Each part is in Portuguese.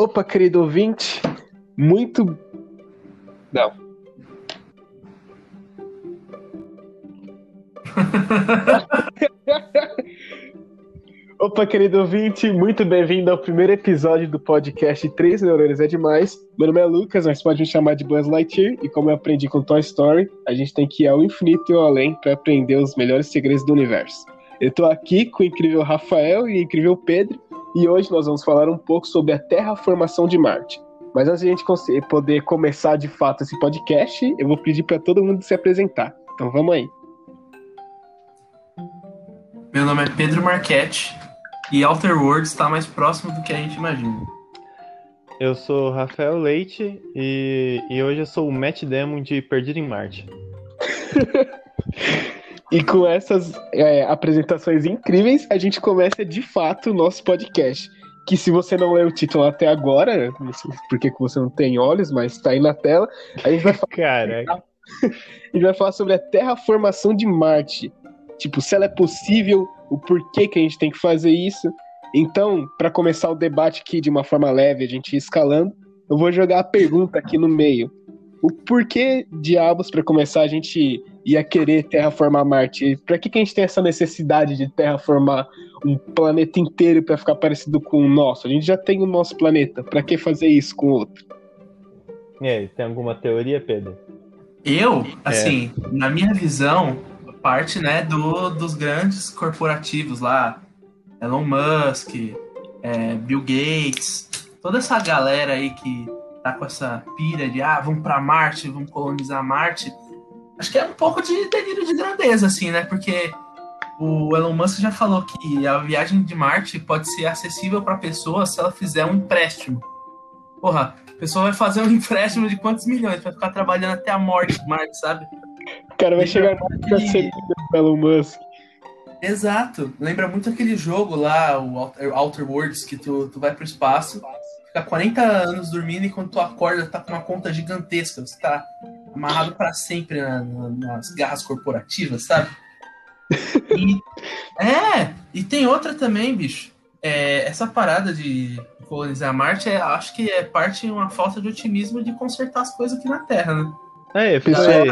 Opa, querido ouvinte, muito. Não. Opa, querido ouvinte, muito bem-vindo ao primeiro episódio do podcast Três Neurônios é Demais. Meu nome é Lucas, mas pode me chamar de Buzz Lightyear, e como eu aprendi com Toy Story, a gente tem que ir ao infinito e ao além para aprender os melhores segredos do universo. Eu tô aqui com o incrível Rafael e o incrível Pedro, e hoje nós vamos falar um pouco sobre a terraformação de Marte. Mas antes de a gente poder começar de fato esse podcast, eu vou pedir para todo mundo se apresentar. Então vamos aí. Meu nome é Pedro Marchetti e Outer Worlds está mais próximo do que a gente imagina. Eu sou Rafael Leite e, e hoje eu sou o Matt Demon de Perdido em Marte. e com essas é, apresentações incríveis, a gente começa de fato o nosso podcast. Que se você não leu o título até agora, não sei porque você não tem olhos, mas está aí na tela, a gente vai falar. Caraca. a gente vai falar sobre a terraformação de Marte. Tipo, se ela é possível, o porquê que a gente tem que fazer isso. Então, para começar o debate aqui de uma forma leve, a gente ir escalando, eu vou jogar a pergunta aqui no meio. O porquê diabos, para começar, a gente ia querer terraformar Marte? Para que, que a gente tem essa necessidade de terraformar um planeta inteiro para ficar parecido com o nosso? A gente já tem o nosso planeta, para que fazer isso com outro? E aí, tem alguma teoria, Pedro? Eu, assim, é. na minha visão, parte, né, do, dos grandes corporativos lá, Elon Musk, é, Bill Gates, toda essa galera aí que tá com essa pira de ah, vamos para Marte, vamos colonizar Marte. Acho que é um pouco de delírio de grandeza, assim, né? Porque o Elon Musk já falou que a viagem de Marte pode ser acessível para pessoa se ela fizer um empréstimo. Porra, a pessoa vai fazer um empréstimo de quantos milhões? Vai ficar trabalhando até a morte de Marte, sabe? cara vai chegar mais pra ser Elon Musk. Exato. Lembra muito aquele jogo lá, o Outer Worlds, que tu, tu vai pro espaço, fica 40 anos dormindo e quando tu acorda tá com uma conta gigantesca. Você tá amarrado para sempre na, na, nas garras corporativas, sabe? E, é, e tem outra também, bicho. É, essa parada de colonizar Marte, é, acho que é parte de uma falta de otimismo de consertar as coisas aqui na Terra, né? É, eu pensei.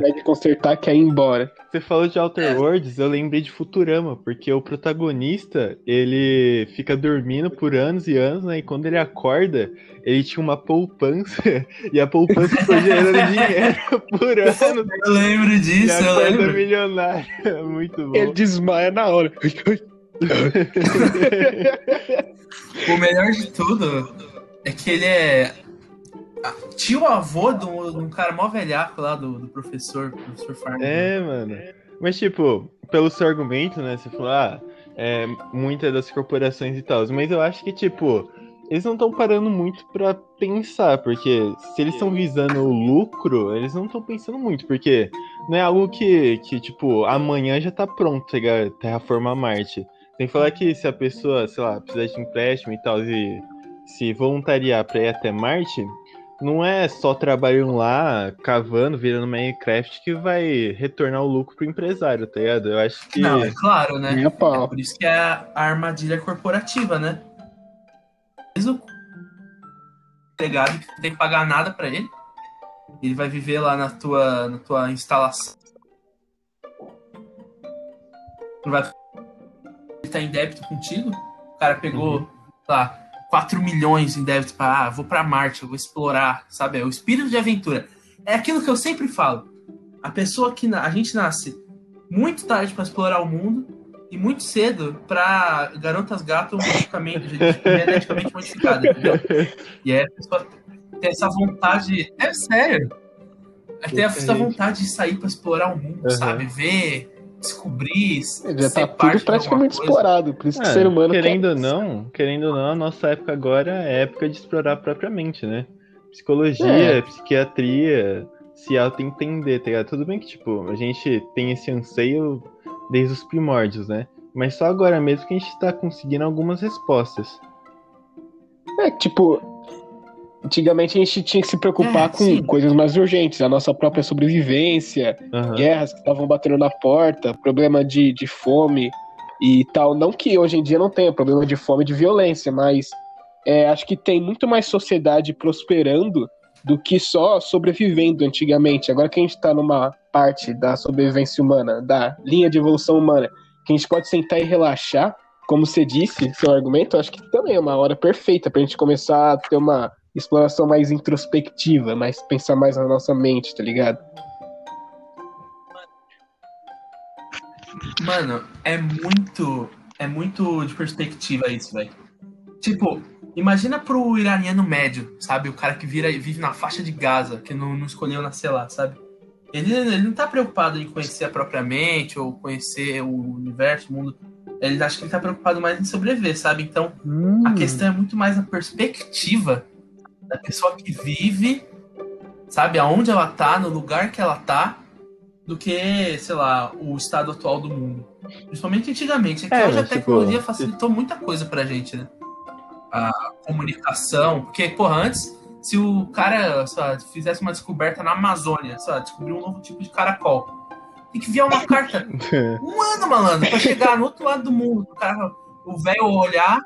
Vai de consertar quer ir embora. Você falou de Outer é. Worlds, eu lembrei de Futurama, porque o protagonista, ele fica dormindo por anos e anos, né? E quando ele acorda, ele tinha uma poupança, e a poupança foi gerando dinheiro por ano. Eu lembro disso, e eu lembro. milionário. Muito bom. Ele desmaia na hora. o melhor de tudo é que ele é tio avô de um, cara mó velhaco lá do, do professor, professor Farmer. É, mano. Mas, tipo, pelo seu argumento, né? Você falou, ah, é, muitas das corporações e tal. Mas eu acho que, tipo, eles não estão parando muito para pensar, porque se eles estão visando o lucro, eles não estão pensando muito, porque não é algo que, que, tipo, amanhã já tá pronto pegar terraformar Marte. Tem que falar que se a pessoa, sei lá, precisar de empréstimo e tal, e se voluntariar pra ir até Marte, não é só trabalhando lá, cavando, virando Minecraft que vai retornar o lucro pro empresário, tá ligado? Eu acho que. Não, é claro, né? Minha pau. É por isso que é a armadilha corporativa, né? O empregado que tem que pagar nada para ele. Ele vai viver lá na tua, na tua instalação. Não vai. Ele tá em débito contigo. O cara pegou, uhum. lá, 4 milhões em débito para, ah, vou para Marte, eu vou explorar, sabe? É o espírito de aventura. É aquilo que eu sempre falo. A pessoa que a gente nasce muito tarde para explorar o mundo e muito cedo para garotas gato geneticamente, geneticamente modificadas, entendeu? E aí a pessoa tem essa vontade, é sério. Tem essa vontade de sair para explorar o mundo, uhum. sabe? Ver descobrir. Já tá tudo praticamente explorado, por isso que o é, ser humano. Querendo ou não, querendo ou não, a nossa época agora é época de explorar propriamente, né? Psicologia, é. psiquiatria, se auto-entender, tá ligado? Tudo bem que, tipo, a gente tem esse anseio desde os primórdios, né? Mas só agora mesmo que a gente tá conseguindo algumas respostas. É, tipo, Antigamente a gente tinha que se preocupar é, com sim. coisas mais urgentes, a nossa própria sobrevivência, uhum. guerras que estavam batendo na porta, problema de, de fome e tal. Não que hoje em dia não tenha problema de fome e de violência, mas é, acho que tem muito mais sociedade prosperando do que só sobrevivendo antigamente. Agora que a gente está numa parte da sobrevivência humana, da linha de evolução humana, que a gente pode sentar e relaxar, como você disse, seu argumento, acho que também é uma hora perfeita para a gente começar a ter uma exploração mais introspectiva, mais pensar mais na nossa mente, tá ligado? Mano, é muito. É muito de perspectiva isso, velho. Tipo, imagina pro iraniano médio, sabe? O cara que vira, vive na faixa de Gaza, que não, não escolheu nascer lá, sabe? Ele, ele não tá preocupado em conhecer a própria mente ou conhecer o universo, o mundo. Ele acha que ele tá preocupado mais em sobreviver, sabe? Então, Hum. a questão é muito mais a perspectiva da pessoa que vive, sabe, aonde ela tá, no lugar que ela tá, do que, sei lá, o estado atual do mundo. Principalmente antigamente. É que É, hoje a mas, tipo, tecnologia facilitou muita coisa pra gente, né? A comunicação. Porque, porra, antes, se o cara lá, fizesse uma descoberta na Amazônia, sei lá, descobriu um novo tipo de caracol. Tem que enviar uma carta um ano, malandro, pra chegar no outro lado do mundo. O, cara, o velho olhar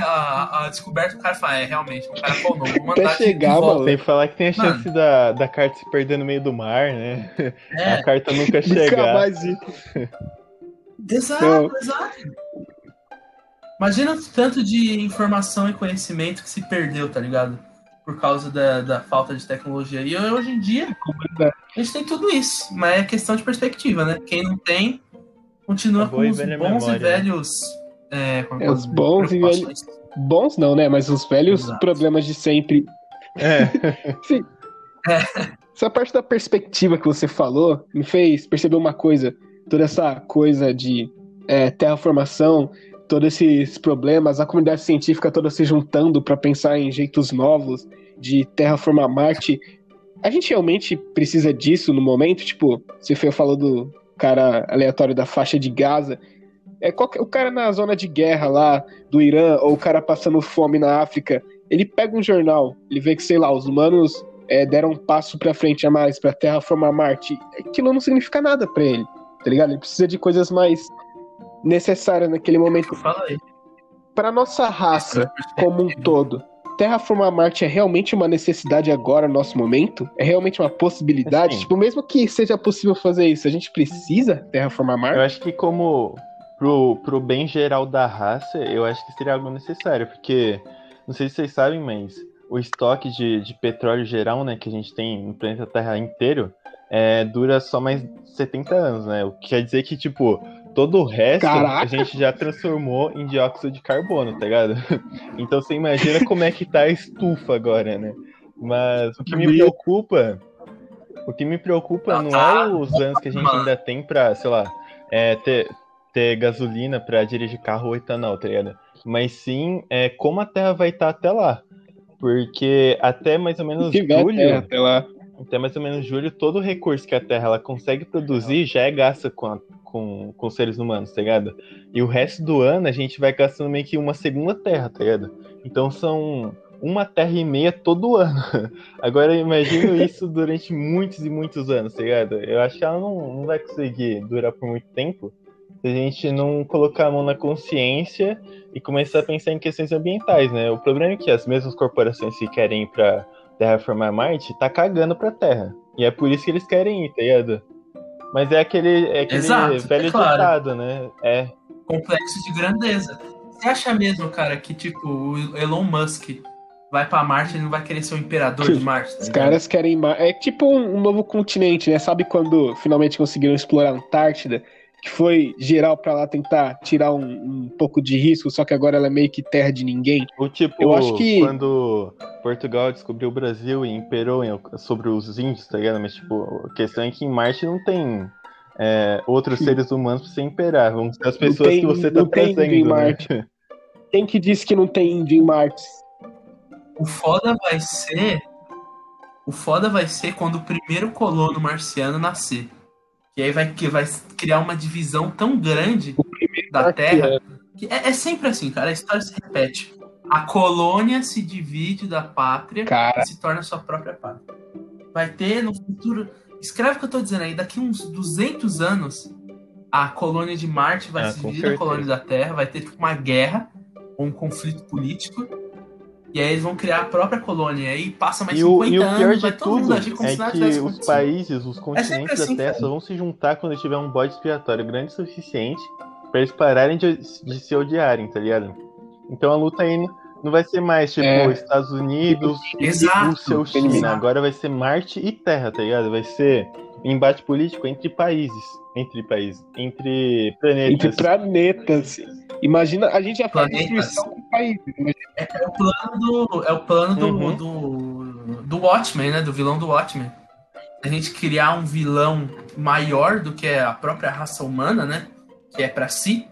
a, a- a descoberta, o cara fala, é, realmente, um caracol novo. Vou mandar Até chegar, de volta. Sem falar que tem a Mano. chance da, da carta se perder no meio do mar, né? É, A carta nunca Nunca chegar. mais vi. exato, Não. exato. Imagina o tanto de informação e conhecimento que se perdeu, tá ligado? Por causa da, da falta de tecnologia. E hoje em dia, a gente tem tudo isso, mas é questão de perspectiva, né? Quem não tem, continua com os bons memória, e né? Velhos. É, É, os bons e preocupações. Bons não, né? Mas os velhos Exato. problemas de sempre. É. Sim. Essa parte da perspectiva que você falou me fez perceber uma coisa. Toda essa coisa de é, terraformação, todos esses problemas, a comunidade científica toda se juntando para pensar em jeitos novos de terraformar Marte. A gente realmente precisa disso no momento? Tipo, você foi- falou do cara aleatório da faixa de Gaza. É, qualquer- o cara na zona de guerra lá do Irã, ou o cara passando fome na África, ele pega um jornal, ele vê que, sei lá, os humanos é, deram um passo pra frente a mais pra terraformar Marte. Aquilo não significa nada pra ele, tá ligado? Ele precisa de coisas mais necessárias naquele momento. Fala aí. Pra nossa raça como um todo, terraformar Marte é realmente uma necessidade agora, no nosso momento? É realmente uma possibilidade? Assim. Tipo, mesmo que seja possível fazer isso, a gente precisa terraformar Marte? Eu acho que como pro, pro bem geral da raça, eu acho que seria algo necessário, porque não sei se vocês sabem, mas o estoque de, de petróleo geral, né, que a gente tem no planeta Terra inteiro, é, dura só mais 70 anos, né? O que quer dizer que, tipo, todo o resto Caraca! a gente já transformou em dióxido de carbono, tá ligado? Então você imagina como é que tá a estufa agora, né? Mas o que me preocupa, o que me preocupa não tá. é os anos que a gente ainda tem pra, sei lá, é, ter, ter gasolina pra dirigir carro ou etanol, tá ligado? Mas sim é, como a Terra vai estar até lá. Porque até mais ou menos tiver julho, terra até lá. até mais ou menos julho, todo o recurso que a Terra ela consegue produzir já é gasto com, a- com, com os seres humanos, tá ligado? E o resto do ano a gente vai gastando meio que uma segunda Terra, tá ligado? Então são uma Terra e meia todo ano. Agora imagino isso durante muitos e muitos anos, tá ligado? Eu acho que ela não, não vai conseguir durar por muito tempo se a gente não colocar a mão na consciência e começar a pensar em questões ambientais, né? O problema é que as mesmas corporações que querem ir pra terraformar Marte tá cagando pra Terra. E é por isso que eles querem ir, tá ligado? Mas é aquele, é aquele Exato, velho é claro. ditado, né? É. complexo de grandeza. Você acha mesmo, cara, que tipo o Elon Musk vai pra Marte e ele não vai querer ser o imperador de Marte? tá Os caras querem. É tipo um, um novo continente, né? Sabe quando finalmente conseguiram explorar a Antártida? Que foi geral pra lá tentar tirar um, um pouco de risco, só que agora ela é meio que terra de ninguém. O tipo, Eu acho que- quando Portugal descobriu o Brasil e imperou em- sobre os índios, tá ligado? Mas, tipo, a questão é que em Marte não tem é, outros Sim. seres humanos pra você imperar. Vão ser as pessoas tem- que você tá não tem trazendo, índio em né? Marte. Quem que disse que não tem índio em Marte? O foda vai ser. O foda vai ser quando o primeiro colono marciano nascer. Que aí vai, que vai criar uma divisão tão grande da Terra. Que é, é sempre assim, cara. A história se repete. A colônia se divide da pátria Cara, e se torna sua própria pátria. Vai ter no futuro. Escreve o que eu tô dizendo aí. Daqui uns 200 anos, a colônia de Marte vai Ah, se dividir da colônia da Terra. Vai ter tipo, uma guerra ou um conflito político. E aí eles vão criar a própria colônia. E aí passa mais E o, 50 e o pior anos, de vai todo mundo tudo agir como se é que os países, os continentes assim, da Terra só vão se juntar quando tiver um bode expiatório grande o suficiente pra eles pararem de, de se odiarem, tá ligado? Então a luta aí não vai ser mais tipo É. Estados Unidos e o seu China. exato. Agora vai ser Marte e Terra, tá ligado? Vai ser embate político entre países. Entre países. Entre planetas. Entre planetas. Imagina, a gente já faz Planetas. destruição com países. Imagina É o plano do. É o plano do, Uhum. do, do Watchmen, né? Do vilão do Watchmen. A gente criar um vilão maior do que a própria raça humana, né? Que é pra si.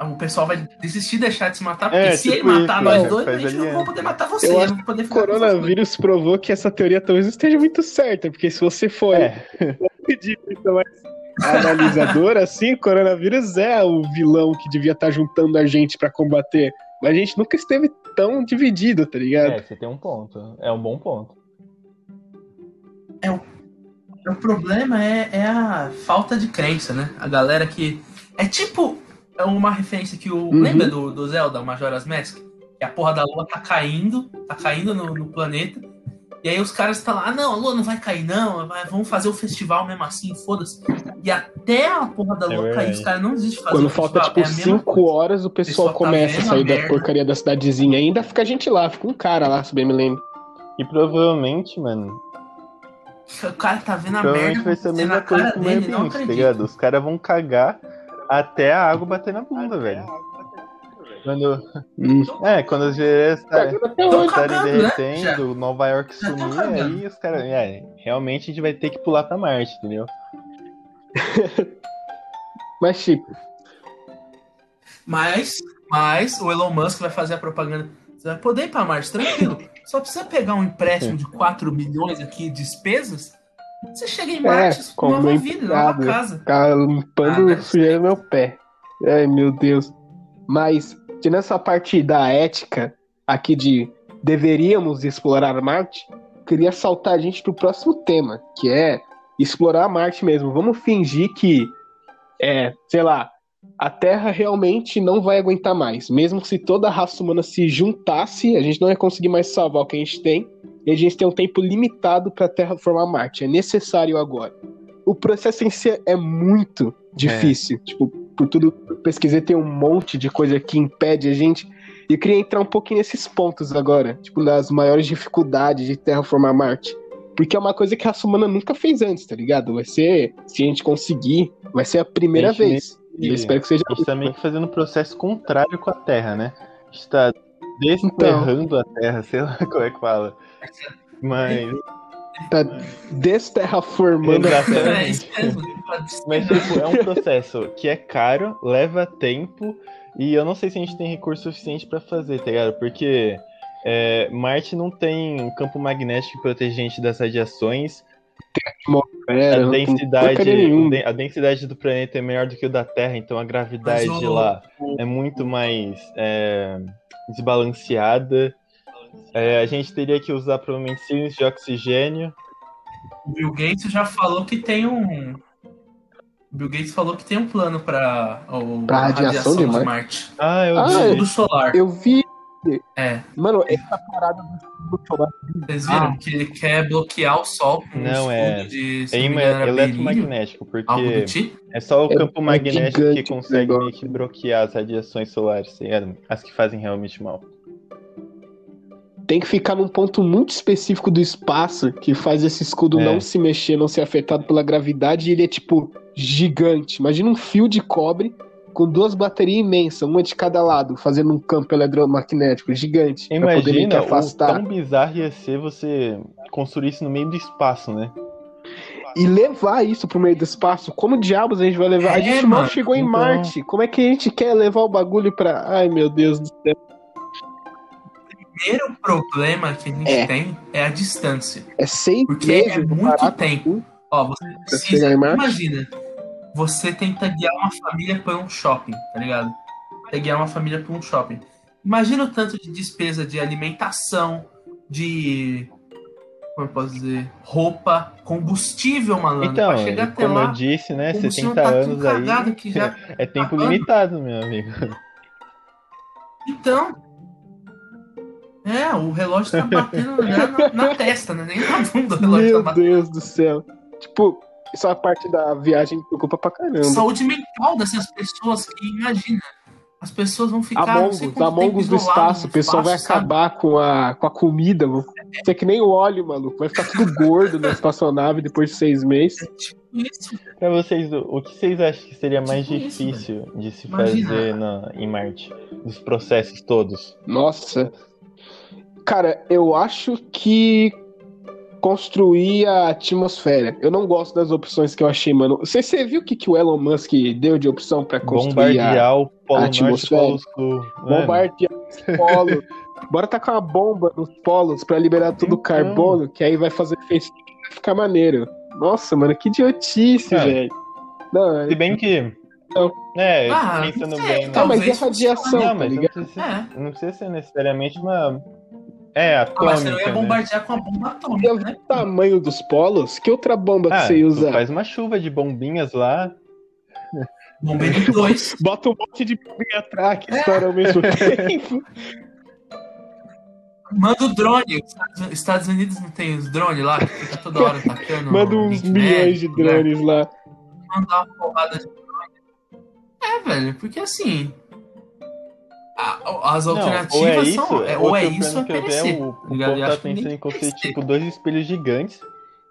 O pessoal vai desistir, deixar de se matar, porque É, se ele tipo matar isso, nós né? dois, a gente não vai poder matar você. Eu não acho vai poder O ficar coronavírus provou que essa teoria talvez não esteja muito certa, porque se você for É. mais analisador, assim, o coronavírus é o vilão que devia estar juntando a gente pra combater. Mas a gente nunca esteve tão dividido, tá ligado? É, você tem um ponto. É um bom ponto. O problema é, é a falta de crença, né? A galera que. É tipo é uma referência que o. Uhum. Lembra do, do Zelda, o Majora's Mask? Que a porra da lua tá caindo, tá caindo no, no planeta. E aí os caras estão lá, ah, não, a lua não vai cair, não. vai- vamos fazer o festival mesmo assim, foda-se. E até a porra da É lua cair, verdade. os caras não desistem de fazer Quando o falta, festival. tipo, é a mesma 5 coisa. horas, o pessoal pessoal tá começa a sair a da merda. porcaria da cidadezinha. Ainda fica a gente lá, fica um cara lá, se bem me lembro. E provavelmente, mano, O cara tá vendo a provavelmente merda vai ser a mesma coisa cara com o dele, meio não ambiente, tá ligado? Os caras vão cagar até a água bater na bunda, velho. Quando, Hum. é, quando as geleiras tá- estarem né? derretendo, Nova York sumir, aí os caras. É, realmente a gente vai ter que pular pra Marte, entendeu? Mas, tipo, Mas, mas o Elon Musk vai fazer a propaganda. Você vai poder ir pra Marte, tranquilo. Só precisa pegar um empréstimo de 4 milhões aqui, despesas. Você chega em Marte É, com nova como vida, nova empregado. casa. ficar limpando Ah, o sujeira no meu pé. Ai, meu Deus. Mas, tirando essa parte da ética aqui de deveríamos explorar Marte, queria saltar a gente pro próximo tema, que é explorar Marte mesmo. Vamos fingir que, é, sei lá, a Terra realmente não vai aguentar mais. Mesmo se toda a raça humana se juntasse, a gente não ia conseguir mais salvar o que a gente tem. E a gente tem um tempo limitado para a Terra formar Marte. É necessário agora. O processo em si é muito difícil. Tipo, por tudo que eu pesquisei, tem um monte de coisa que impede a gente. E eu queria entrar um pouquinho nesses pontos agora. Tipo, nas maiores dificuldades de terraformar Marte. Porque é uma coisa que a raça humana nunca fez antes, tá ligado? Vai ser, se a gente conseguir, vai ser a primeira A vez. E eu espero que seja A gente tá meio que fazendo um processo contrário com a Terra, né? A gente tá desterrando a Terra, sei lá como é que fala. Mas, tá desterraformando a. Terra. É isso mesmo. Mas tipo, é um processo que é caro, leva tempo, e eu não sei se a gente tem recurso suficiente pra fazer, tá ligado? Porque é, Marte não tem um campo magnético que protege a gente das radiações, a densidade, a densidade do planeta é melhor do que o da Terra, então a gravidade Mas lá é muito mais é, desbalanceada. É, a gente teria que usar provavelmente de oxigênio. O Bill Gates já falou que tem um. Bill Gates falou que tem um plano Pra a radiação de Marte? Marte. Ah, eu Ah, vi. Do solar. Eu vi. É. Mano, essa parada do solar. Vocês viram que ele quer bloquear o Sol com Não, um é- escudo de É ima- eletromagnético, porque tipo. é só o É- campo é magnético que consegue meio que bloquear as radiações solares, tá as que fazem realmente mal. Tem que ficar num ponto muito específico do espaço que faz esse escudo É. não se mexer, não ser afetado pela gravidade. E ele é tipo gigante. Imagina um fio de cobre com duas baterias imensas, uma de cada lado, fazendo um campo eletromagnético gigante. pra Imagina o afastar. tão bizarro ia ser você construir isso no meio do espaço, né? E levar isso pro meio do espaço. Como diabos a gente vai levar? a É, gente mal mano. chegou em Então- Marte. Como é que a gente quer levar o bagulho pra. Ai, meu Deus do céu. O primeiro problema que a gente É. tem é a distância. É seis Porque é muito tempo. Ó, você precisa. em? Imagina, você tenta guiar uma família para um shopping, tá ligado? Você guiar uma família para um shopping. Imagina o tanto de despesa de alimentação, de. Como eu posso dizer? Roupa, combustível, malandro. Então, pra chegar até como lá. eu disse, né? o combustível 70 tá anos aí é tempo acabando. limitado, meu amigo. Então. É, o relógio tá batendo na, na, testa, né? Nem na bunda o relógio Meu tá batendo. Deus do céu. Tipo, isso é a parte da viagem que preocupa pra caramba. Saúde mental dessas pessoas que, imagina, as pessoas vão ficar. não Among sei Us, quanto Among tempo Us do espaço, o pessoal vai sabe? acabar com a, com a comida, mano. Isso é que nem o óleo, maluco. Vai ficar tudo gordo na espaçonave depois de seis meses. É tipo isso. Pra vocês, o que vocês acham que seria mais Tipo isso, difícil de se Imagina. fazer na, em Marte? Dos processos todos? Nossa. Cara, eu acho que construir a atmosfera. Eu não gosto das opções que eu achei, mano. Você, você viu o que, que o Elon Musk deu de opção pra construir a Bombardear o Polo a Norte atmosfera. Polo Sul. Mano, bombardear os polos? Bora tacar uma bomba nos polos pra liberar todo o Então. carbono, que aí vai fazer efeito e vai ficar maneiro. Nossa, mano, que idiotice, É. velho. Não, Se bem que. Não. É, Ah, pensando não sei, bem. tá, mas e a talvez radiação, Não, tá mas não ligado? precisa, É. não precisa ser necessariamente uma. É, Ah, atômica. mas você não ia né? bombardear com a bomba atômica, Pelo né? tamanho dos polos, que outra bomba que Ah, você tu usa? faz uma chuva de bombinhas lá. Bombeiro 2. Bota um monte de bombinha atrás que estoura ao mesmo tempo. Manda o drone. Os Estados- Unidos não tem os drones lá que fica toda hora atacando. Manda o uns milhões de né? drones lá. Mandar uma porrada de drone. É, velho, porque assim. A- as Não, alternativas ou é isso, são. é- ou é isso ou é perecer. o, o tá povo tá pensando em construir tipo dois espelhos gigantes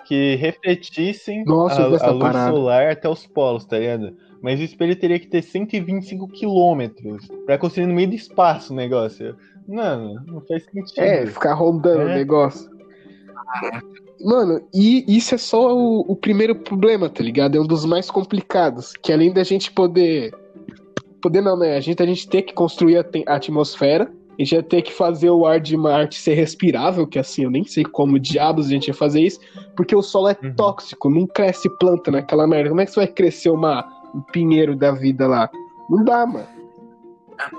que refletissem Nossa, a, a luz parada. solar até os polos, tá ligado? Mas o espelho teria que ter 125 quilômetros pra construir no meio do espaço o negócio. Mano, não faz sentido. É, ficar rondando É. o negócio. Mano, e isso é só o, o primeiro problema, tá ligado? É um dos mais complicados. Que além da gente poder. Poder não, né? A gente, a gente ter que construir a, a atmosfera. A gente ia ter que fazer o ar de Marte ser respirável, que assim, eu nem sei como diabos a gente ia fazer isso, porque o solo é Uhum. tóxico, não cresce planta naquela merda. Como é que você vai crescer uma, um pinheiro da vida lá? Não dá, mano.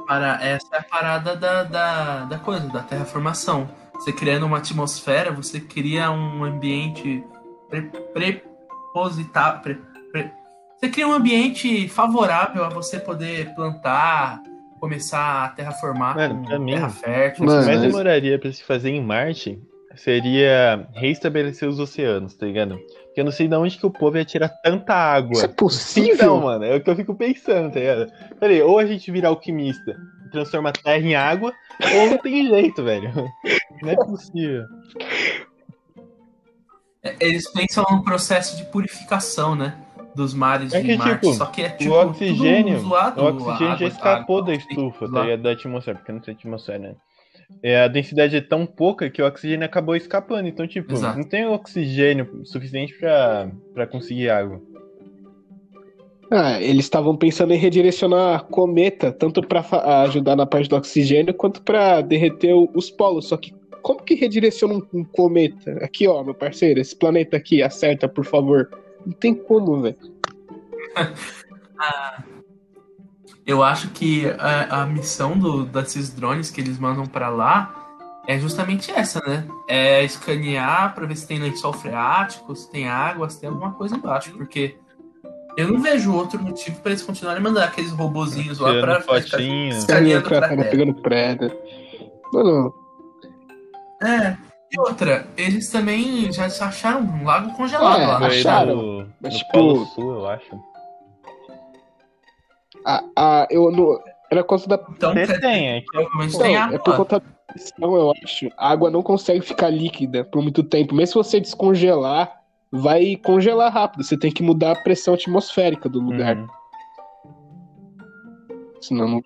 Para, essa é a parada da, da, da coisa, da terraformação. Você criando uma atmosfera, você cria um ambiente pre, prepositar. Pre, pre- você cria um ambiente favorável a você poder plantar, começar a terraformar Mano, pra mim, terra fértil. O que Mano, mais mas- demoraria pra se fazer em Marte seria reestabelecer os oceanos, tá ligado? Porque eu não sei de onde que o povo ia tirar tanta água. Isso é possível? Então, mano, é o que eu fico pensando, tá ligado? Peraí, ou a gente vira alquimista e transforma a terra em água, ou não tem jeito, velho. Não é possível. Eles pensam no processo de purificação, né? Dos mares É de que, Marte. tipo, Só que é tipo. o oxigênio, tudo zoado, o a oxigênio já água, escapou a da água, estufa, tá ligado? Da atmosfera, porque não tem atmosfera, né? É, a densidade é tão pouca que o oxigênio acabou escapando. Então, tipo, Exato. não tem oxigênio suficiente pra, pra conseguir água. Ah, eles estavam pensando em redirecionar a cometa, tanto pra fa- ajudar na parte do oxigênio, quanto pra derreter o- os polos. Só que como que redireciona um, um cometa? Aqui, ó, meu parceiro, esse planeta aqui, acerta, por favor. Não tem como, velho. Eu acho que a, a missão do, desses drones que eles mandam pra lá é justamente essa, né? É escanear pra ver se tem lençol freático, se tem água, se tem alguma coisa embaixo, porque eu não vejo outro motivo pra eles continuarem mandando aqueles robozinhos lá Tirando pra fotinho. escaneando pra Tá terra. pegando prédio. Mano, É. E outra, eles também já acharam um lago congelado É, lá. Acharam, no, mas, no tipo- Polo Sul, eu acho. a, a, eu não. Era por conta da. Então, Você quer- tem, é provavelmente Não, tem água é por conta da pressão, eu acho. A água não consegue ficar líquida por muito tempo. Mesmo se você descongelar, vai congelar rápido. Você tem que mudar a pressão atmosférica do lugar. Uhum. Senão não.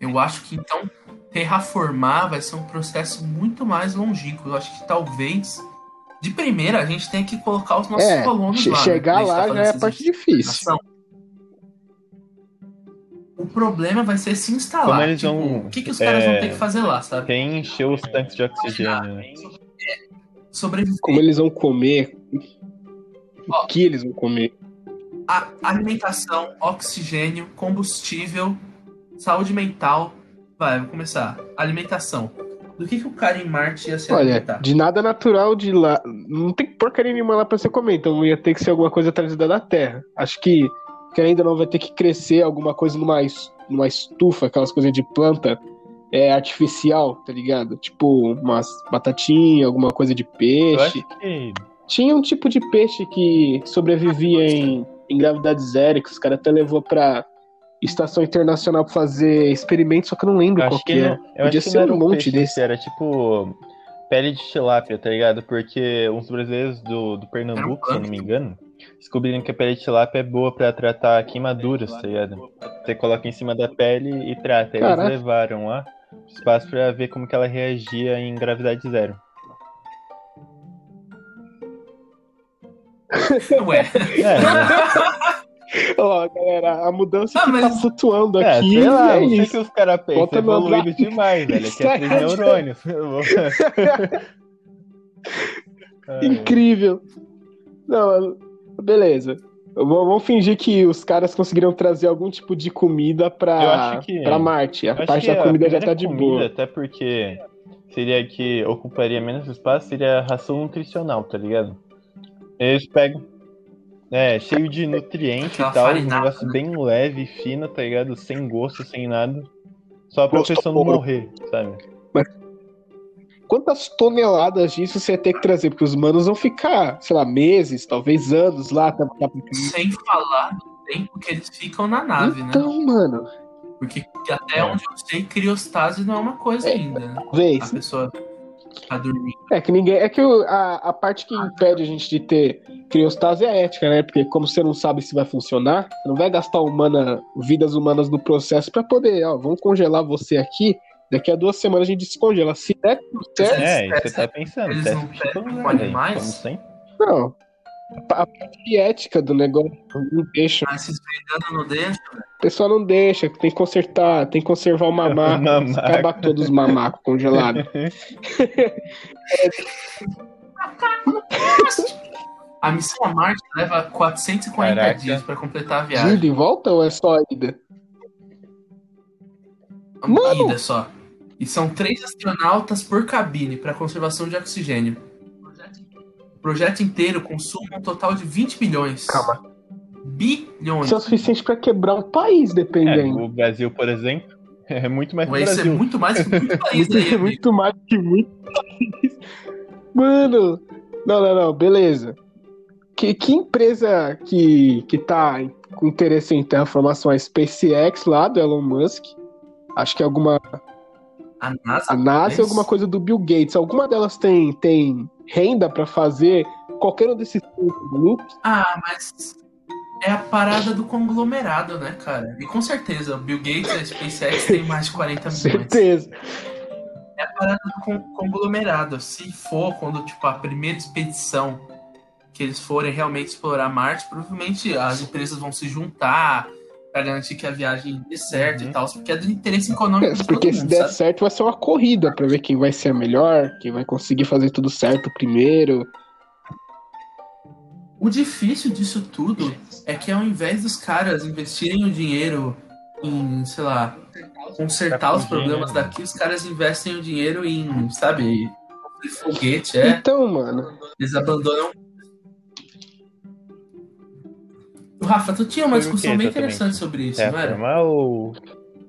Eu acho que então terraformar vai ser um processo muito mais longínquo. Eu acho que talvez de primeira a gente tenha que colocar os nossos É, colonos che- lá. né? chegar tá lá fazendo já é a parte difícil. O problema vai ser se instalar. Como eles Tipo, vão, o que, que os caras é, vão ter que fazer lá, sabe? Quem encheu os tanques de oxigênio, né? Sobreviver. Como eles vão comer? Ó. O que eles vão comer? A alimentação, oxigênio, combustível, saúde mental. Vai, vou começar. Alimentação. Do que, que o cara em Marte ia se Olha, alimentar? de nada natural de lá. Não tem porcaria nenhuma lá pra você comer, então ia ter que ser alguma coisa trazida da terra. Acho que, que ainda não vai ter que crescer alguma coisa numa, numa estufa, aquelas coisas de planta, é, artificial, tá ligado? Tipo, umas batatinha, alguma coisa de peixe. Eu acho que. Tinha um tipo de peixe que sobrevivia em, em gravidade zero, que os caras até levou pra estação internacional pra fazer experimentos, só que eu não lembro Eu qual que que, é. eu Podia acho que ser um um monte peixe, desse. Era tipo pele de tilápia, tá ligado? Porque uns brasileiros do, do Pernambuco, se eu não me engano, descobriram que a pele de tilápia é boa pra tratar queimaduras, tá ligado? Você coloca em cima da pele e trata. Eles Caraca. levaram lá espaço pra ver como que ela reagia em gravidade zero. Ué. É, né? Ó, galera, a mudança Ah, que tá mas- flutuando é, aqui sei lá, é isso. que os caras pensam, no evoluído demais, velho. Aqui é três neurônios. Incrível. Não, beleza. Vamos fingir que os caras conseguiram trazer algum tipo de comida Eu pra, acho que- pra Marte. A parte da comida já tá de comida, boa. Até porque seria que ocuparia menos espaço, seria a ração nutricional, tá ligado? Eles pegam. É, cheio de nutrientes e tal, um negócio né? bem leve, fino, tá ligado? Sem gosto, sem nada. Só pra Gosto pessoa não morrer, sabe? Quantas toneladas disso você ia ter que trazer? Porque os manos vão ficar, sei lá, meses, talvez anos lá. Tá, tá... Sem falar do tempo que eles ficam na nave, né? Então, mano, Porque até É. onde eu sei, criostase não é uma coisa É. ainda. né? A vez. pessoa tá dormindo. É que ninguém. É que o- a, a parte que impede a gente de ter criostase é ética, né? Porque como você não sabe se vai funcionar, você não vai gastar humana, vidas humanas no processo pra poder, ó, vamos congelar você aqui. Daqui a duas semanas a gente descongela. Se der tudo certo, É, e você tá pensando, eles teste não aí, animais? sempre. não. A parte ética do negócio não deixa. Esfregando no dedo, O pessoal não deixa, tem que consertar, tem que conservar o mamaco. Mamaco. Acabar com todos os mamacos congelados. a missão a Marte leva 440 Caraca. dias pra completar a viagem. Ida e volta ou é só ida? Uma Mano! ida só. E são três astronautas por cabine para conservação de oxigênio. O projeto inteiro consome um total de 20 bilhões. Calma. Bilhões. Isso é o suficiente pra quebrar um país, É, dependendo. o Brasil, por exemplo, é muito mais que o Ué, Isso é Brasil. muito mais que muito país aí, Muito, amigo. muito mais que muito país. Mano, não, não, não, beleza. Que, que empresa que, que tá com interesse em terraformação? A SpaceX lá do Elon Musk. Acho que é alguma. A NASA. A NASA é alguma coisa do Bill Gates. Alguma delas tem, tem renda pra fazer qualquer um desses grupos? Ah, mas é a parada do conglomerado, né, cara? E com certeza, o Bill Gates e a SpaceX tem mais de 40 milhões. Certeza. É a parada do con- conglomerado. Se for quando, tipo, a primeira expedição que eles forem realmente explorar Marte, provavelmente as empresas vão se juntar pra garantir que a viagem dê certo Uhum. e tal, porque é do interesse econômico É, porque todo se mundo, der sabe? certo, vai ser uma corrida pra ver quem vai ser a melhor, quem vai conseguir fazer tudo certo primeiro. O difícil disso tudo é que ao invés dos caras investirem o dinheiro em, sei lá, consertar os problemas daqui, os caras investem o dinheiro em, sabe, foguete, é. Então, mano, Eles abandonam. Rafa, tu tinha uma discussão que bem interessante sobre isso, não era? Ou.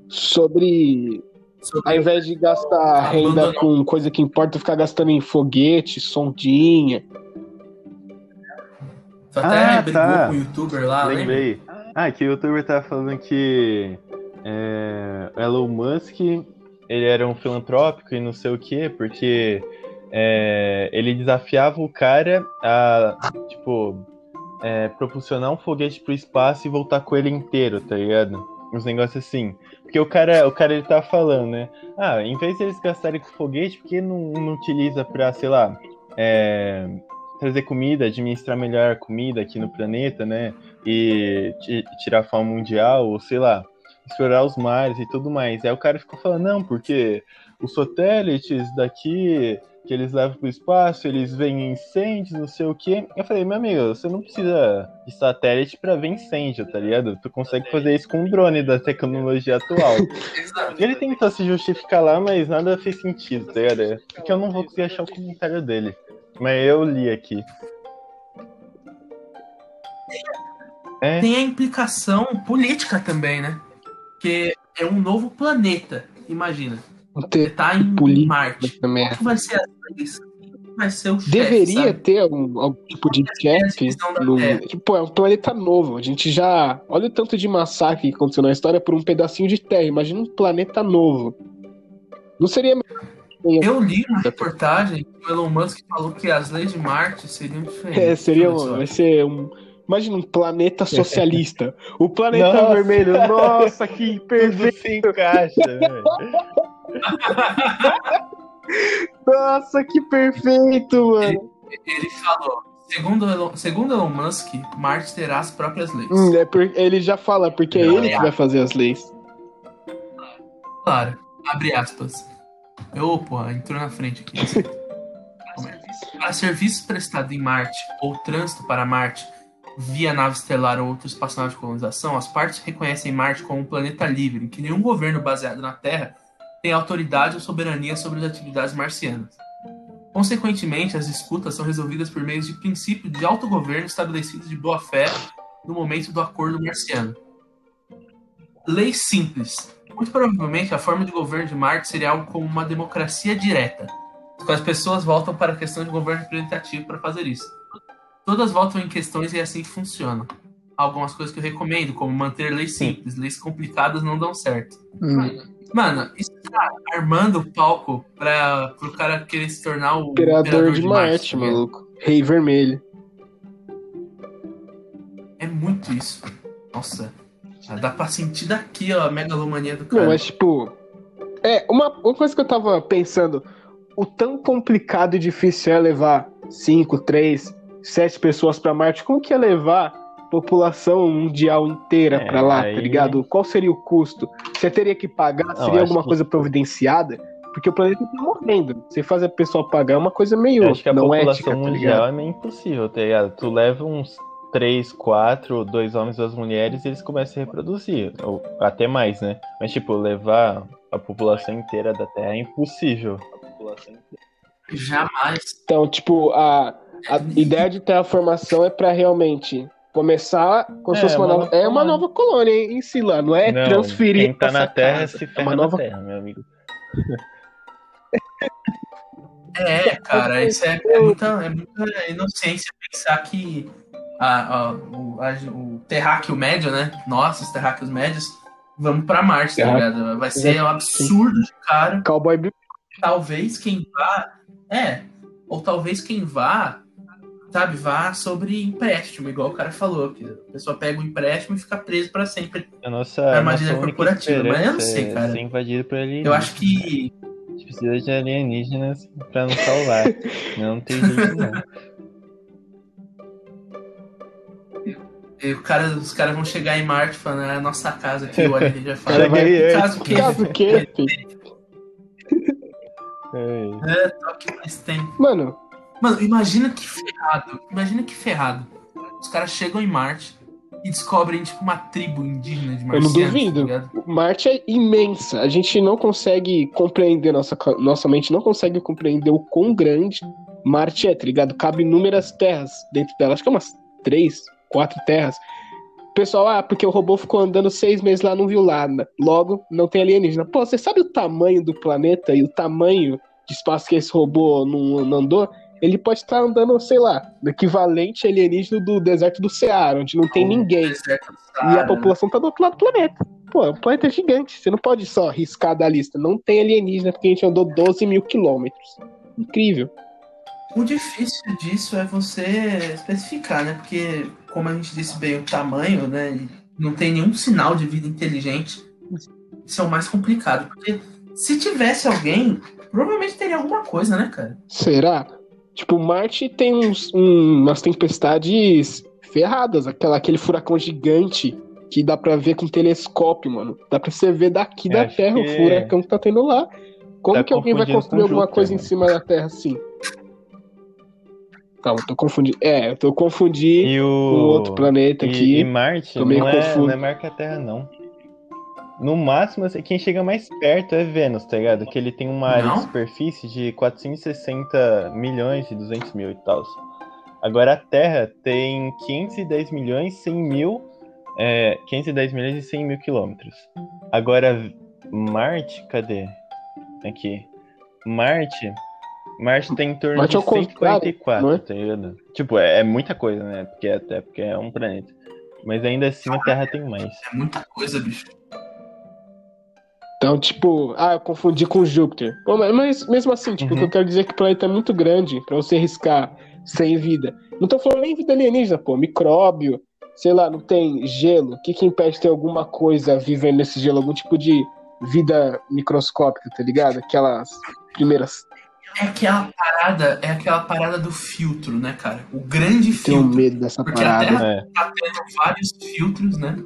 sobre Sobre- ao invés de gastar renda Abandonar. com coisa que importa, ficar gastando em foguete, sondinha. Tu até Ah, brigou tá. com o youtuber lá, lembra? Lembrei. Ah, que o youtuber tava falando que é, Elon Musk ele era um filantrópico e não sei o quê, porque é, ele desafiava o cara a, tipo, é, propulsionar um foguete pro espaço e voltar com ele inteiro, tá ligado? Uns negócios assim. Porque o cara, o cara ele tá falando, né? Ah, em vez de eles gastarem com foguete, por que não, não utiliza pra, sei lá, é, trazer comida, administrar melhor a comida aqui no planeta, né? E ti- tirar a fome mundial, ou sei lá, explorar os mares e tudo mais. Aí o cara ficou falando, não, porque os satélites daqui que eles levam pro espaço, eles veem incêndios, não sei o quê. Eu falei, meu amigo, você não precisa de satélite pra ver incêndio, tá ligado? Tu consegue fazer isso com um drone da tecnologia atual. Ele tentou se justificar lá, mas nada fez sentido, tá ligado? Porque eu não vou conseguir achar o comentário dele. Mas eu li aqui. É, Tem a implicação política também, né? Que é um novo planeta, imagina. Você tá em política Marte. também. Qual que vai ser as leis? Quem vai ser o chefe, Deveria sabe? ter algum, algum tipo de chefe. No... Tipo, é um planeta novo. A gente já. Olha o tanto de massacre que aconteceu na história por um pedacinho de terra. Imagina um planeta novo. Não seria melhor Eu li uma reportagem que o Elon Musk falou que as leis de Marte seriam diferentes. É, seria um, vai ser um. Imagina um planeta socialista. O planeta Nossa. vermelho. Nossa, que Tudo perfeito. se encaixa, velho. Nossa, que perfeito, mano. Ele falou, segundo Elon, segundo Elon Musk, Marte terá as próprias leis. Hum, é por- ele já fala, porque é Não, ele é que vai fazer as leis. Claro, abre aspas. Eu, porra, entrou na frente aqui. Para serviços prestados em Marte ou trânsito para Marte via nave estelar ou outra espaçonave de colonização, as partes reconhecem Marte como um planeta livre, em que nenhum governo baseado na Terra tem autoridade ou soberania sobre as atividades marcianas. Consequentemente, as disputas são resolvidas por meio de princípios de autogoverno estabelecidos de boa-fé no momento do acordo marciano. Lei simples. Muito provavelmente, a forma de governo de Marte seria algo como uma democracia direta, com as pessoas voltam para a questão de governo representativo para fazer isso. Todas votam em questões e é assim que funciona. Algumas coisas que eu recomendo, como manter leis simples. Leis complicadas não dão certo. Hum, Mano, isso tá armando o palco para o cara querer se tornar o imperador de Marte, tá ligado? maluco. Rei vermelho. É muito isso. Nossa, já dá pra sentir daqui ó, a megalomania do cara. Não, mas tipo. É, uma, uma coisa que eu tava pensando. O tão complicado e difícil é levar 5, 3, 7 pessoas pra Marte. Como que é levar população mundial inteira É, pra lá, aí- tá ligado? Qual seria o custo? Você teria que pagar? Não, seria alguma que- coisa providenciada? Porque o planeta tá morrendo. Você faz a pessoa pagar é uma coisa meio Eu acho que a população ética, tá mundial ligado? é meio impossível, tá ligado? Tu leva uns 3, 4, dois homens e duas mulheres e eles começam a reproduzir. Ou até mais, né? Mas, tipo, levar a população inteira da Terra é impossível. A população inteira. Jamais. Então, tipo, a, a ideia de terraformação é pra realmente começar como se É, fosse uma uma nova. É uma colônia. nova colônia em em si lá, não é Não, transferir. quem tá na essa Terra casa. se É ferra uma na nova. Terra, meu amigo. É, cara, isso é, é muita, é muita inocência pensar que a, a- o, a- o terráqueo médio, né? Nós, os terráqueos médios, vamos pra Marte, tá ligado? Vai ser um absurdo de cara. Cowboy. Talvez quem vá. É, ou talvez quem vá, sabe, vá sobre empréstimo, igual o cara falou, que a pessoa pega o empréstimo e fica preso pra sempre. A nossa, armadilha corporativa, mas eu não sei, é cara. ser invadido por alienígenas. Eu acho que. A gente precisa de alienígenas pra nos salvar. não tem jeito, não. E o cara, os caras vão chegar em Marte falando, é a nossa casa aqui, o. Cara, vai- Cheguei Caso que. Caso que, filho. É. É, toque mais tem. Mano, Mano, imagina que ferrado. Imagina que ferrado. Os caras chegam em Marte e descobrem, tipo, uma tribo indígena de eu não marcianos. duvido. Tá? Marte é imensa. A gente não consegue compreender, nossa, nossa mente não consegue compreender o quão grande Marte é, tá ligado? Cabe inúmeras terras dentro dela. Acho que é umas três, quatro terras. Pessoal, ah, porque o robô ficou andando seis meses lá, não viu nada. Logo, não tem alienígena. Pô, você sabe o tamanho do planeta e o tamanho de espaço que esse robô não, não andou? Ele pode estar andando, sei lá, no equivalente alienígena do deserto do Ceará, onde não tem O ninguém. E a população tá do outro lado do planeta. Pô, o planeta é gigante. Você não pode só riscar da lista. Não tem alienígena porque a gente andou 12 mil quilômetros. Incrível. né? O difícil disso é você especificar, né? Porque, como a gente disse bem, o tamanho, né? Não tem nenhum sinal de vida inteligente. Isso é o mais complicado. Porque se tivesse alguém, provavelmente teria alguma coisa, né, cara? Será? Tipo, Marte tem uns, um- umas tempestades ferradas. Aquela, aquele furacão gigante que dá pra ver com telescópio, mano. Dá pra você ver daqui Eu da acho Terra o que- furacão que tá tendo lá. Como Tá que alguém vai construir alguma Júpiter, coisa em mano. cima da Terra assim? Calma, eu tô confundindo. É, eu tô confundindo E com o. outro planeta e, aqui. e Marte Tô meio não é, não é maior que a Terra, não. No máximo, assim, quem chega mais perto é Vênus, tá ligado? Que ele tem uma área Não? de superfície de 460 milhões e 200 mil e tal. Agora a Terra tem 510 milhões, 100 mil. É, 510 milhões e 100 mil quilômetros. Agora, Marte, cadê? aqui. Marte. Marte tem em torno Marte de é contrário, 144, não é? tá ligado? Tipo, é, é muita coisa, né? Porque até porque é um planeta. Mas ainda assim a Terra tem mais. É muita coisa, bicho. Então, tipo, ah, eu confundi com Júpiter. Pô, mas- mas mesmo assim, tipo, o que Uhum. eu quero dizer é que o planeta é muito grande pra você riscar sem vida. Não tô falando nem vida alienígena, pô, micróbio, sei lá, não tem gelo. O que que impede de ter alguma coisa vivendo nesse gelo? Algum tipo de vida microscópica, tá ligado? Aquelas primeiras. É aquela parada, é aquela parada do filtro, né, cara? O grande Tenho filtro. medo dessa Porque a parada. Terra- É. Tá tendo vários filtros, né?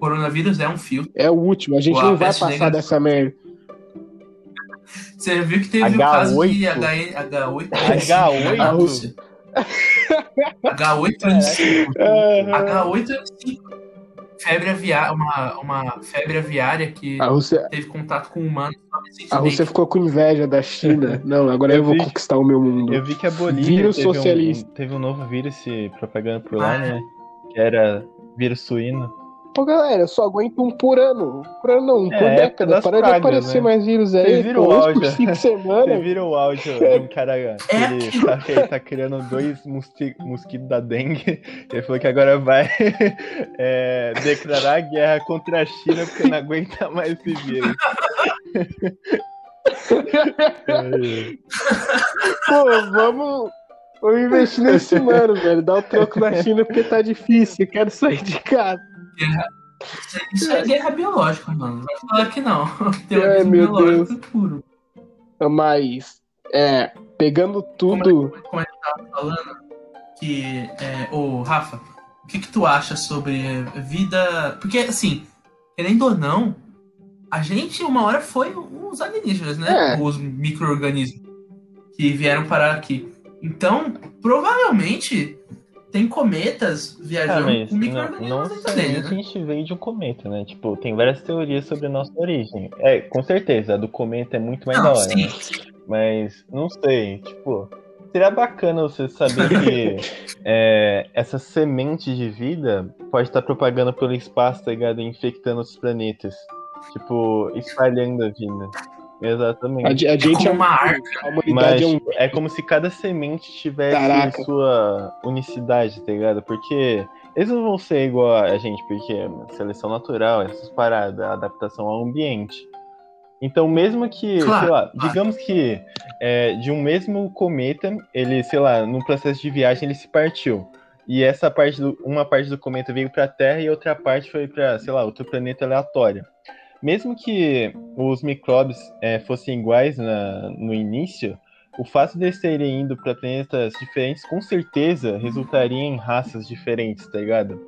Coronavírus é um filtro. É o último, a gente Pô, a não vai passar negra- dessa merda. Você viu que teve o H8? caso de H, H8? H8? Na Rússia. H8N5. Ah, H8N5. Febre aviária, uma, uma febre aviária que A Rússia, teve contato com humanos. a. Rússia ficou com inveja da China. Não, agora eu, Eu vou vi- conquistar o meu mundo. Eu vi que a Bolívia Vírus teve, socialista. Um, teve um novo vírus se propagando por lá, Ah, é. né? Que era vírus suíno. Pô, galera, eu só aguento um por ano. Por ano não, um É, por década. Para de aparecer né? mais vírus aí. Vocês viram pô, o por áudio? cinco Você viram o áudio de um cara que É ele, aquilo. tá, que ele tá criando dois mosqui- mosquitos da dengue. Ele falou que agora vai é, declarar guerra contra a China porque não aguenta mais esse vírus. É, Pô, vamos, vamos investir nesse mano, velho. Dá o troco na China porque tá difícil. Eu quero sair de casa. Isso é- Isso é guerra biológica, mano. Não vai falar que não. Ai, meu biológico puro. Mas, é, pegando Como, tudo. é- como é que tava falando, que. É, ô, Rafa, o que, que tu acha sobre vida. Porque, assim, querendo ou não, a gente uma hora foi os alienígenas, né? É. Os micro-organismos que vieram parar aqui. Então, provavelmente, tem cometas viajando mas com não, micro-organismos não dentro dele, a né? gente veio de um cometa, né? Tipo, tem várias teorias sobre a nossa origem. É, com certeza, a do cometa é muito mais da Não, hora, sim. né? Mas, não sei, tipo, seria bacana você saber que é, essa semente de vida pode estar propagando pelo espaço, tá ligado? Infectando outros planetas. Tipo, espalhando a vida. A, Exatamente. ge- a gente como é um- uma arca. A humanidade Mas é um. é como se cada semente tivesse Caraca. sua unicidade, tá ligado? Porque eles não vão ser igual a gente, porque é seleção natural, essas paradas, adaptação ao ambiente. Então, mesmo que, Claro, sei lá, claro. digamos que é, de um mesmo cometa, ele, sei lá, no processo de viagem ele se partiu. E essa parte do, uma parte do cometa veio para a Terra e outra parte foi para, sei lá, outro planeta aleatório. Mesmo que os micróbios é, fossem iguais na- no início, o fato de eles terem ido para planetas diferentes com certeza resultaria em raças diferentes, tá ligado?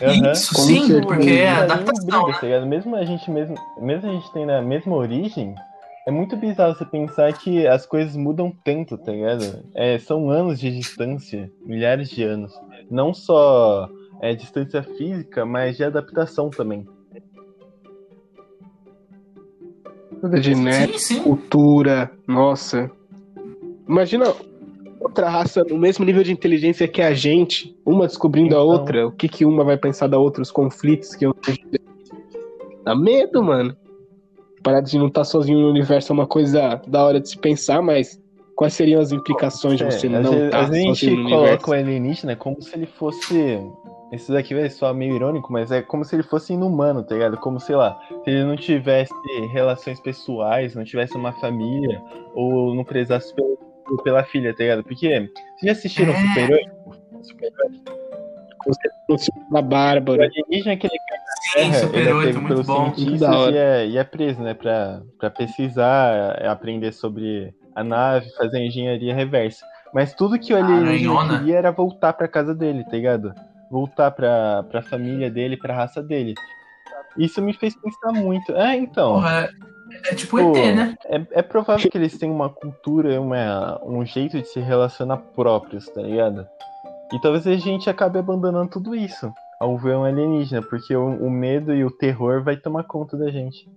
Aham. Isso Com sim, certeza. porque é adaptação, briga, né? tá ligado? Mesmo a gente mesmo, mesmo a gente tendo a mesma origem, é muito bizarro você pensar que as coisas mudam tanto, tá ligado? É, são anos de distância, milhares de anos. Não só é, distância física, mas de adaptação também. Toda genética, Sim, sim. cultura. Nossa. Imagina outra raça no mesmo nível de inteligência que a gente, uma descobrindo a Então. outra. O que, que uma vai pensar da outra, os conflitos que eu. Dá medo, mano. Parar de não estar sozinho no universo é uma coisa da hora de se pensar, mas quais seriam as implicações de É, você às não estar às vezes a sozinho gente no coloca universo? o alienígena como se ele fosse. Esse daqui vai soar meio irônico, mas é como se ele fosse inumano, tá ligado? Como, sei lá, se ele não tivesse relações pessoais, não tivesse uma família, ou não prezasse pelo- pela filha, tá ligado? Porque, vocês já assistiram É. Super 8? Super 8? Da O Bárbara. alienígena que ele cai Sim, na Terra, Super ele é 8, pego muito pelos cientistas da e é, e é preso, né? Pra, pra pesquisar, é, aprender sobre a nave, fazer engenharia reversa. Mas tudo que o alienígena Aranhona. queria era voltar pra casa dele, tá ligado? Voltar pra, pra família dele, pra raça dele. Isso me fez pensar muito. É, então. Porra, é, é tipo Pô, ET, né? É, é provável que eles tenham uma cultura, uma, um jeito de se relacionar próprios, tá ligado? E talvez a gente acabe abandonando tudo isso ao ver um alienígena, porque o, o medo e o terror vai tomar conta da gente.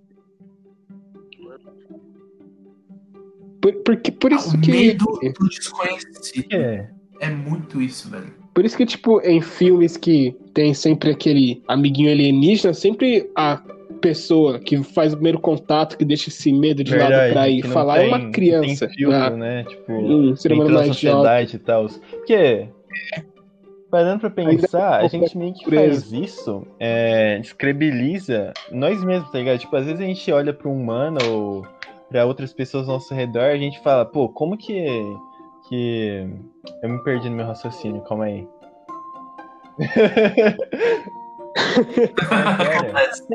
Por, porque, por Ah, isso o que. medo do desconhecido. É, É muito isso, velho. Por isso que, tipo, em filmes que tem sempre aquele amiguinho alienígena, sempre a pessoa que faz o primeiro contato, que deixa esse medo de Verdade, lado pra ir falar, tem, é uma criança. Tem filtro, né? né? Tipo, um ser humano mais sociedade jovem. e tal. Porque, parando pra pensar, a gente meio que faz isso, é, descredibiliza nós mesmos, tá ligado? Tipo, às vezes a gente olha pra um humano ou pra outras pessoas ao nosso redor, a gente fala, pô, como que. Que. Eu me perdi no meu raciocínio, calma aí.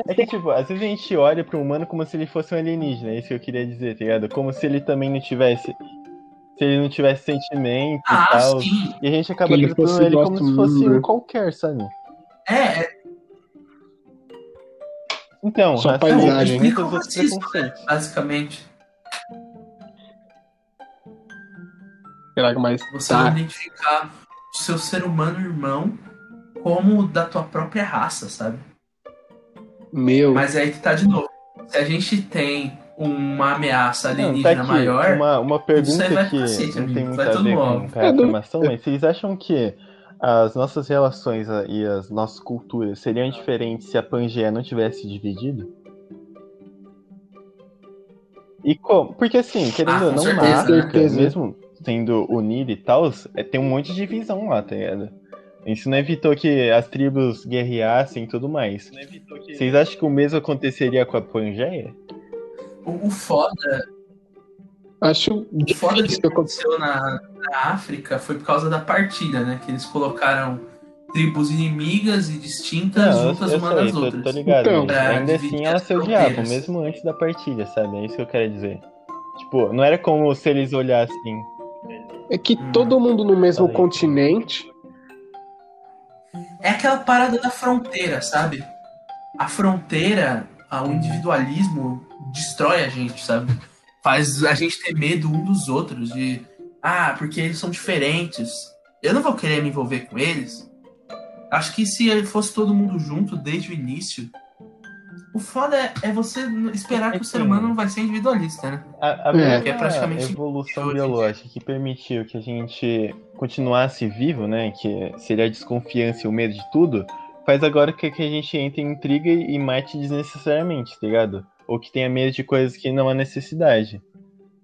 é que, tipo, às vezes a gente olha pro humano como se ele fosse um alienígena, é isso que eu queria dizer, tá ligado? Como se ele também não tivesse. Se ele não tivesse sentimento ah, e tal. Sim. E a gente acaba ele tratando ele como se fosse um qualquer, sabe? É, é. Então, Só paisagem. Muitos outros preconceitos. Basicamente. Caraca, mas. Você tá. identificar o seu ser humano irmão como da tua própria raça, sabe? Meu. Mas é aí que tá de novo. Se a gente tem uma ameaça alienígena não, tá maior. Uma, uma pergunta que cacete, não tem muito a ver com a afirmação, mas vocês acham que as nossas relações e as nossas culturas seriam diferentes se a Pangeia não tivesse dividido? E como? Porque assim, querendo ah, ou não, certeza, na África, mesmo sendo unida e tal, é, tem um monte de divisão lá, tá ligado? Isso não evitou que as tribos guerreassem e tudo mais. Que... Vocês acham que o mesmo aconteceria com a Pangeia? O, o foda. Acho o foda que aconteceu na, na, África foi por causa da partilha, né? Que eles colocaram tribos inimigas e distintas não, juntas umas das tô, outras. Tô ligado, então, ainda assim elas se odiavam, mesmo antes da partilha, sabe? É isso que eu quero dizer. Tipo, não era como se eles olhassem. É que hum, todo mundo no mesmo continente é aquela parada da fronteira, sabe? A fronteira, o individualismo destrói a gente, sabe? Faz a gente ter medo um dos outros, de ah, porque eles são diferentes. Eu não vou querer me envolver com eles. Acho que se fosse todo mundo junto desde o início, o foda é, é você esperar que o ser humano não vai ser individualista, né? A, a é. Que é praticamente evolução biológica que permitiu que a gente continuasse vivo, né? Que seria a desconfiança e o medo de tudo, faz agora que, que a gente entre em intriga e mate desnecessariamente, tá ligado? Ou que tenha medo de coisas que não há necessidade.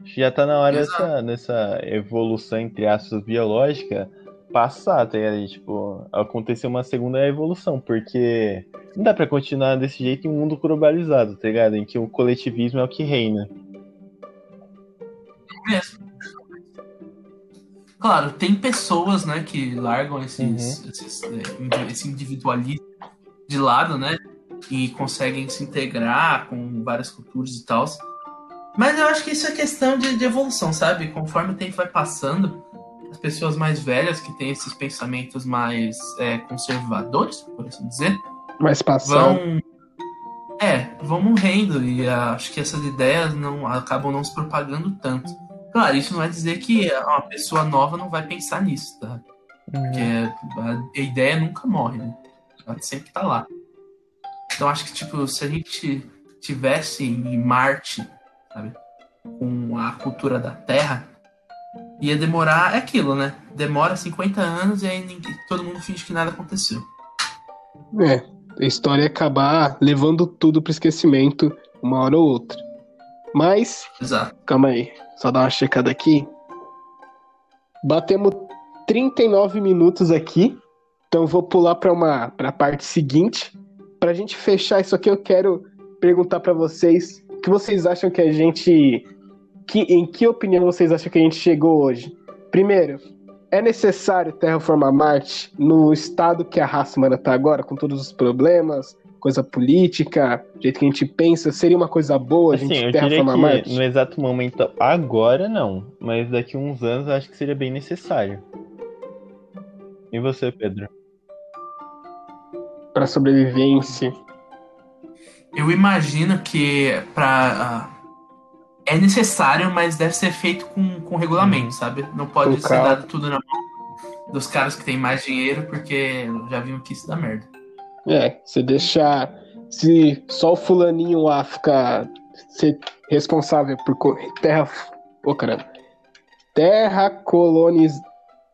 Já tá na hora dessa, dessa evolução, entre aspas, biológica passar, tá ligado? E, tipo, aconteceu uma segunda evolução, porque não dá pra continuar desse jeito em um mundo globalizado, tá ligado? Em que o coletivismo é o que reina. Mesmo. Claro, tem pessoas, né, que largam esses, uhum. esses, é, esse individualismo de lado, né? E conseguem se integrar com várias culturas e tal. Mas eu acho que isso é questão de, de evolução, sabe? Conforme o tempo vai passando, as pessoas mais velhas que têm esses pensamentos mais é, conservadores, por assim dizer, mais passado. vão é vão morrendo e acho que essas ideias não acabam não se propagando tanto. Claro, isso não é dizer que uma pessoa nova não vai pensar nisso, tá? Uhum. Porque a, a ideia nunca morre, né? Ela sempre tá lá. Então acho que tipo se a gente tivesse em Marte, sabe, com a cultura da Terra ia demorar. É aquilo, né? Demora 50 anos e aí ninguém, todo mundo finge que nada aconteceu. É, a história ia acabar levando tudo pro esquecimento uma hora ou outra. Mas. Exato. Calma aí, só dar uma checada aqui. Batemos 39 minutos aqui. Então vou pular para uma pra parte seguinte. Pra gente fechar isso aqui, eu quero perguntar para vocês o que vocês acham que a gente que, em que opinião vocês acham que a gente chegou hoje? Primeiro, é necessário terraformar Marte no estado que a raça humana está agora, com todos os problemas, coisa política, do jeito que a gente pensa, seria uma coisa boa a assim, gente terraformar Marte? No exato momento, agora não, mas daqui a uns anos acho que seria bem necessário. E você, Pedro? Para sobrevivência. Eu imagino que para é necessário, mas deve ser feito com, com regulamento, uhum. sabe? Não pode ser dado tudo na mão dos caras que têm mais dinheiro, porque já viram que isso dá merda. É, você deixar. Se só o fulaninho lá ficar ser responsável por terra. Ô, oh, caramba. Terra coloniz.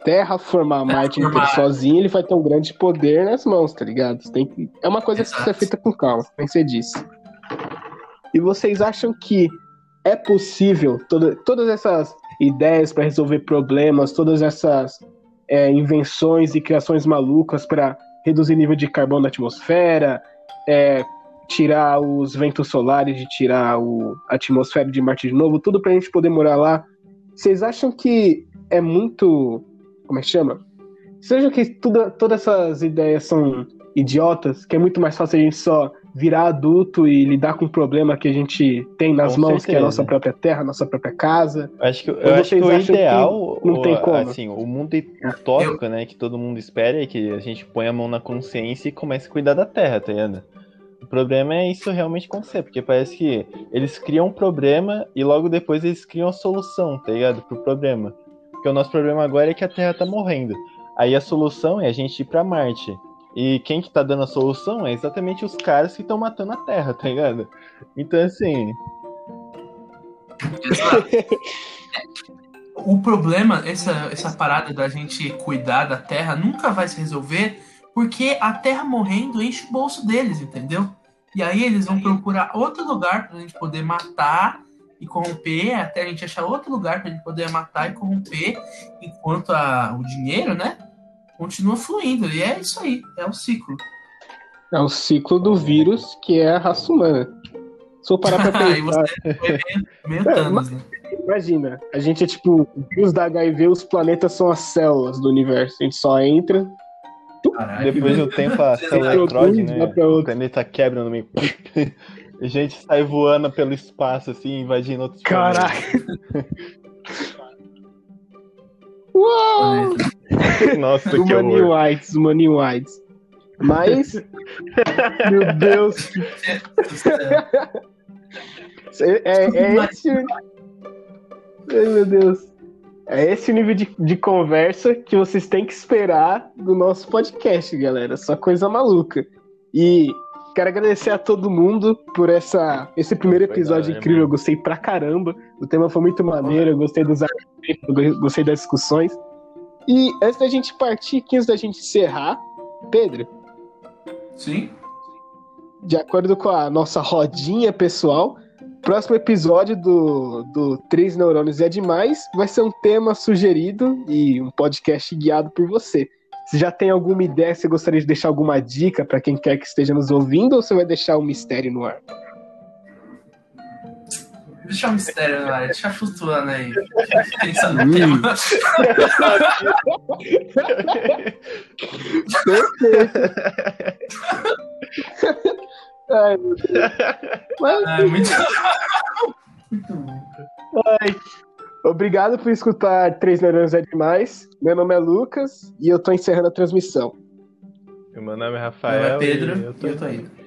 Terra formar Marte sozinho, ele vai ter um grande poder nas mãos, tá ligado? Tem que... É uma coisa Exato. que precisa ser feita com calma, como você disse. E vocês acham que é possível toda, todas essas ideias para resolver problemas, todas essas é, invenções e criações malucas para reduzir nível de carbono na atmosfera, é, tirar os ventos solares, de tirar o, a atmosfera de Marte de novo, tudo para a gente poder morar lá. Vocês acham que é muito. Como é que chama? Vocês acham que tudo, todas essas ideias são idiotas? Que é muito mais fácil a gente só virar adulto e lidar com o problema que a gente tem nas com mãos, certeza. que é a nossa própria terra, nossa própria casa. Acho que, eu acho que o ideal, não tem como. Assim, o mundo utópico, né, que todo mundo espera é que a gente põe a mão na consciência e comece a cuidar da terra, tá ligado? O problema é isso realmente acontecer, porque parece que eles criam um problema e logo depois eles criam a solução, tá ligado? Pro problema. Porque o nosso problema agora é que a Terra tá morrendo. Aí a solução é a gente ir pra Marte. E quem que tá dando a solução é exatamente os caras que estão matando a Terra, tá ligado? Então, assim. o problema, essa, essa parada da gente cuidar da Terra nunca vai se resolver porque a Terra morrendo enche o bolso deles, entendeu? E aí eles vão procurar outro lugar pra gente poder matar e corromper, até a gente achar outro lugar pra gente poder matar e corromper, enquanto a, o dinheiro, né? Continua fluindo. E é isso aí, é o ciclo. É o ciclo do vírus que é a raça humana. Se eu parar pra pensar. meio, meio é, né? Imagina, a gente é tipo, o vírus da HIV, os planetas são as células do universo. A gente só entra. Caraca, depois do tempo a célula eletrode, né? O planeta quebra no meio. a gente sai voando pelo espaço, assim, invadindo outros Caraca! Uau! Nossa, que Money horror. Whites, Money Whites. Mas, meu Deus. é, é, é esse. Ai, meu Deus. É esse o nível de, de conversa que vocês têm que esperar do nosso podcast, galera. Só coisa maluca. E quero agradecer a todo mundo por essa, esse primeiro episódio incrível. Eu gostei pra caramba. O tema foi muito maneiro. Eu gostei dos argumentos, gostei das discussões. E antes da gente partir, antes da gente encerrar, Pedro. Sim. De acordo com a nossa rodinha pessoal, próximo episódio do, do Três Neurônios é Demais vai ser um tema sugerido e um podcast guiado por você. Você já tem alguma ideia? Você gostaria de deixar alguma dica para quem quer que esteja nos ouvindo ou você vai deixar um mistério no ar? Deixa um mistério no ar, deixa flutuando aí. Pensando no tema. Ai, meu Deus. Mas... Ai, muito... muito bom. Ai. Obrigado por escutar Três Neurônios é Demais. Meu nome é Lucas e eu tô encerrando a transmissão. Meu nome é Rafael. Meu nome é Pedro e eu tô, e eu tô indo.